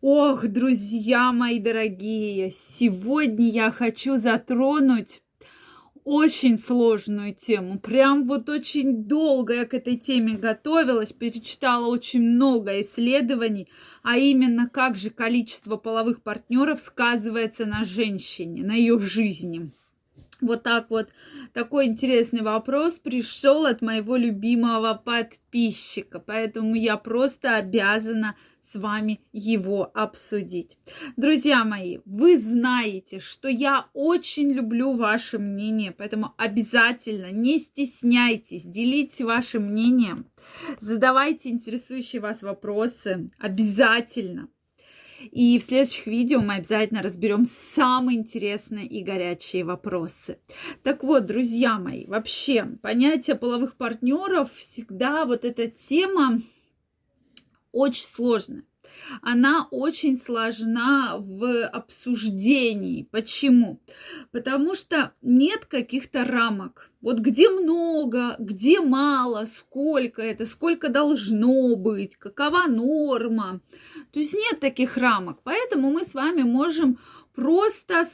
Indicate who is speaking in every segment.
Speaker 1: Ох, друзья мои дорогие, сегодня я хочу затронуть очень сложную тему. Прям вот очень долго я к этой теме готовилась, перечитала очень много исследований, а именно как же количество половых партнеров сказывается на женщине, на ее жизни. Вот так вот такой интересный вопрос пришел от моего любимого подписчика, поэтому я просто обязана с вами его обсудить. Друзья мои, вы знаете, что я очень люблю ваше мнение, поэтому обязательно не стесняйтесь, делитесь вашим мнением, задавайте интересующие вас вопросы, обязательно. И в следующих видео мы обязательно разберем самые интересные и горячие вопросы. Так вот, друзья мои, вообще понятие половых партнеров всегда вот эта тема очень сложная. Она очень сложна в обсуждении. Почему? Потому что нет каких-то рамок. Вот где много, где мало, сколько это, сколько должно быть, какова норма. То есть нет таких рамок. Поэтому мы с вами можем просто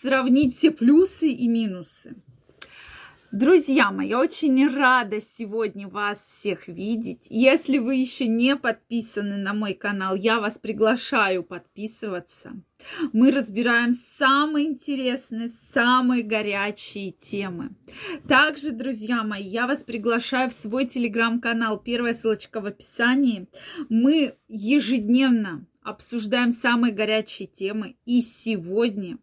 Speaker 1: сравнить все плюсы и минусы. Друзья мои, я очень рада сегодня вас всех видеть. Если вы еще не подписаны на мой канал, я вас приглашаю подписываться. Мы разбираем самые интересные, самые горячие темы. Также, друзья мои, я вас приглашаю в свой телеграм-канал. Первая ссылочка в описании. Мы ежедневно обсуждаем самые горячие темы. И сегодня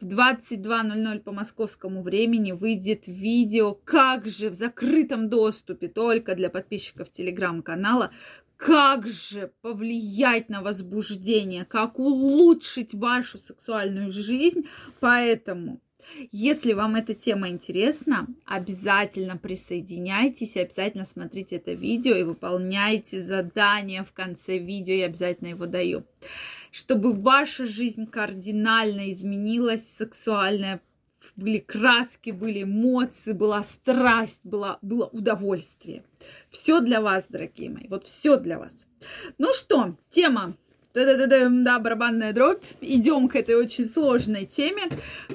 Speaker 1: в 22.00 по московскому времени выйдет видео, как же в закрытом доступе только для подписчиков телеграм-канала, как же повлиять на возбуждение, как улучшить вашу сексуальную жизнь. Поэтому если вам эта тема интересна, обязательно присоединяйтесь, обязательно смотрите это видео и выполняйте задание в конце видео, я обязательно его даю чтобы ваша жизнь кардинально изменилась, сексуальная, были краски, были эмоции, была страсть, была, было удовольствие. Все для вас, дорогие мои, вот все для вас. Ну что, тема да, барабанная дробь. Идем к этой очень сложной теме.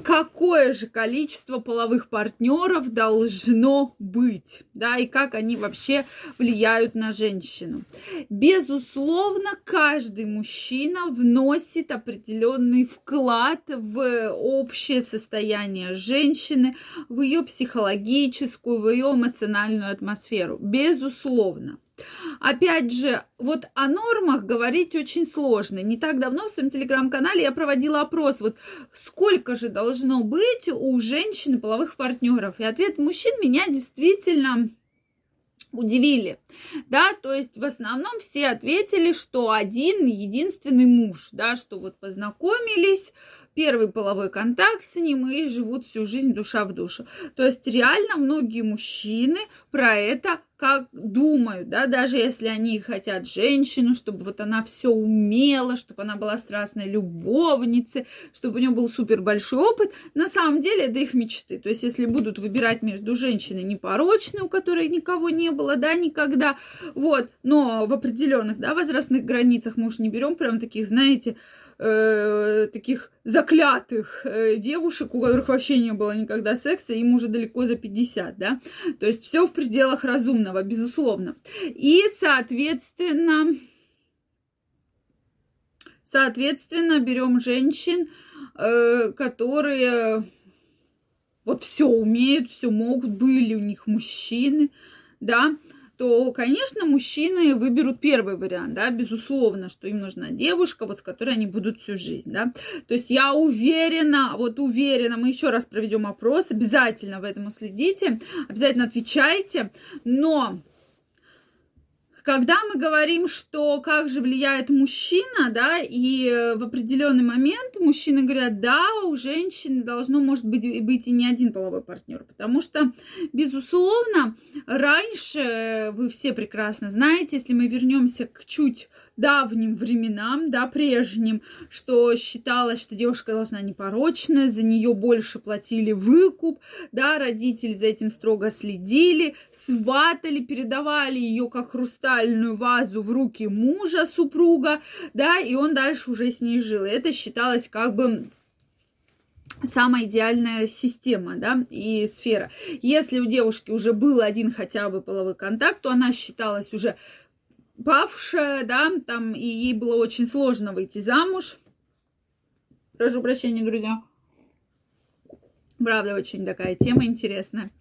Speaker 1: Какое же количество половых партнеров должно быть? Да, и как они вообще влияют на женщину? Безусловно, каждый мужчина вносит определенный вклад в общее состояние женщины, в ее психологическую, в ее эмоциональную атмосферу. Безусловно. Опять же, вот о нормах говорить очень сложно. Не так давно в своем телеграм-канале я проводила опрос, вот сколько же должно быть у женщин половых партнеров. И ответ мужчин меня действительно удивили. Да, то есть в основном все ответили, что один единственный муж, да, что вот познакомились, первый половой контакт с ним и живут всю жизнь душа в душу. То есть реально многие мужчины про это как думают, да, даже если они хотят женщину, чтобы вот она все умела, чтобы она была страстной любовницей, чтобы у нее был супер большой опыт, на самом деле это их мечты. То есть если будут выбирать между женщиной непорочной, у которой никого не было, да, никогда, вот, но в определенных, да, возрастных границах мы уж не берем прям таких, знаете, таких заклятых э, девушек, у которых вообще не было никогда секса, им уже далеко за 50, да. То есть все в пределах разумного, безусловно. И, соответственно, соответственно, берем женщин, э, которые вот все умеют, все могут, были у них мужчины, да, то, конечно, мужчины выберут первый вариант, да, безусловно, что им нужна девушка, вот с которой они будут всю жизнь, да. То есть я уверена, вот уверена, мы еще раз проведем опрос, обязательно в этом следите, обязательно отвечайте, но когда мы говорим, что как же влияет мужчина, да, и э, в определенный момент мужчины говорят, да, у женщины должно, может быть, быть и не один половой партнер, потому что, безусловно, раньше, вы все прекрасно знаете, если мы вернемся к чуть давним временам, да, прежним, что считалось, что девушка должна непорочная, за нее больше платили выкуп, да, родители за этим строго следили, сватали, передавали ее как хрустальную вазу в руки мужа, супруга, да, и он дальше уже с ней жил. И это считалось как бы самая идеальная система, да, и сфера. Если у девушки уже был один хотя бы половой контакт, то она считалась уже павшая, да, там, и ей было очень сложно выйти замуж. Прошу прощения, друзья. Правда, очень такая тема интересная.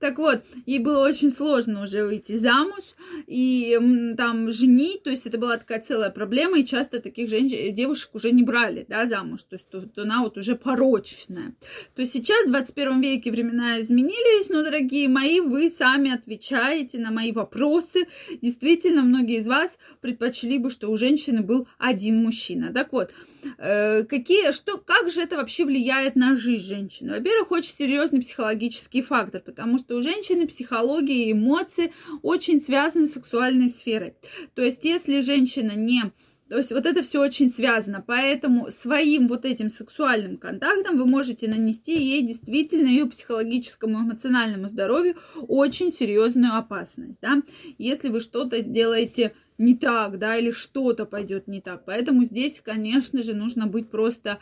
Speaker 1: Так вот, ей было очень сложно уже выйти замуж и там женить, то есть это была такая целая проблема, и часто таких женщин, девушек уже не брали, да, замуж, то есть то, то она вот уже порочная. То есть сейчас в 21 веке времена изменились, но, дорогие мои, вы сами отвечаете на мои вопросы. Действительно, многие из вас предпочли бы, что у женщины был один мужчина. Так вот, какие, что, как же это вообще влияет на жизнь женщины? Во-первых, очень серьезный психологический фактор, потому что у женщины психология и эмоции очень связаны с сексуальной сферой. То есть, если женщина не то есть вот это все очень связано, поэтому своим вот этим сексуальным контактом вы можете нанести ей действительно ее психологическому эмоциональному здоровью очень серьезную опасность, да. Если вы что-то сделаете не так, да, или что-то пойдет не так. Поэтому здесь, конечно же, нужно быть просто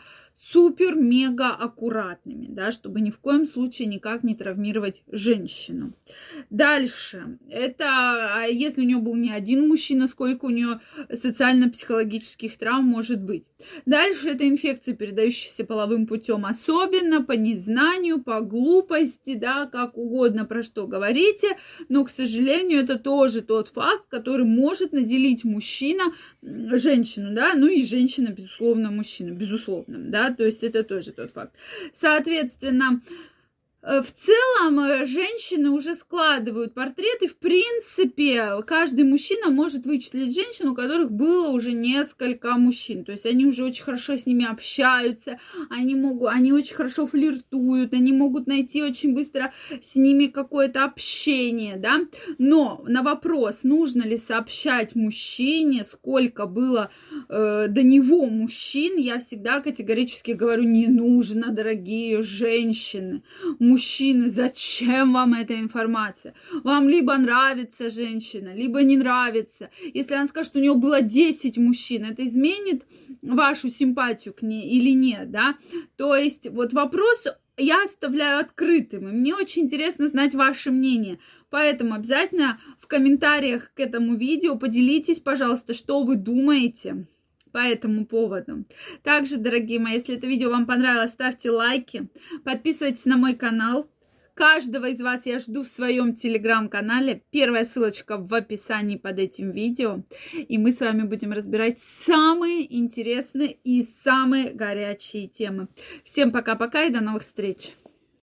Speaker 1: супер-мега аккуратными, да, чтобы ни в коем случае никак не травмировать женщину. Дальше. Это, а если у нее был не один мужчина, сколько у нее социально-психологических травм может быть. Дальше это инфекции, передающиеся половым путем, особенно по незнанию, по глупости, да, как угодно про что говорите, но, к сожалению, это тоже тот факт, который может наделить мужчина женщину, да, ну и женщина, безусловно, мужчину, безусловно, да, то есть это тоже тот факт. Соответственно, в целом э, женщины уже складывают портреты. В принципе, каждый мужчина может вычислить женщину, у которых было уже несколько мужчин. То есть они уже очень хорошо с ними общаются, они, могут, они очень хорошо флиртуют, они могут найти очень быстро с ними какое-то общение, да. Но на вопрос, нужно ли сообщать мужчине, сколько было э, до него мужчин, я всегда категорически говорю, не нужно, дорогие женщины мужчины, зачем вам эта информация? Вам либо нравится женщина, либо не нравится. Если она скажет, что у нее было 10 мужчин, это изменит вашу симпатию к ней или нет, да? То есть вот вопрос я оставляю открытым, и мне очень интересно знать ваше мнение. Поэтому обязательно в комментариях к этому видео поделитесь, пожалуйста, что вы думаете по этому поводу. Также, дорогие мои, если это видео вам понравилось, ставьте лайки, подписывайтесь на мой канал. Каждого из вас я жду в своем телеграм-канале. Первая ссылочка в описании под этим видео. И мы с вами будем разбирать самые интересные и самые горячие темы. Всем пока-пока и до новых встреч!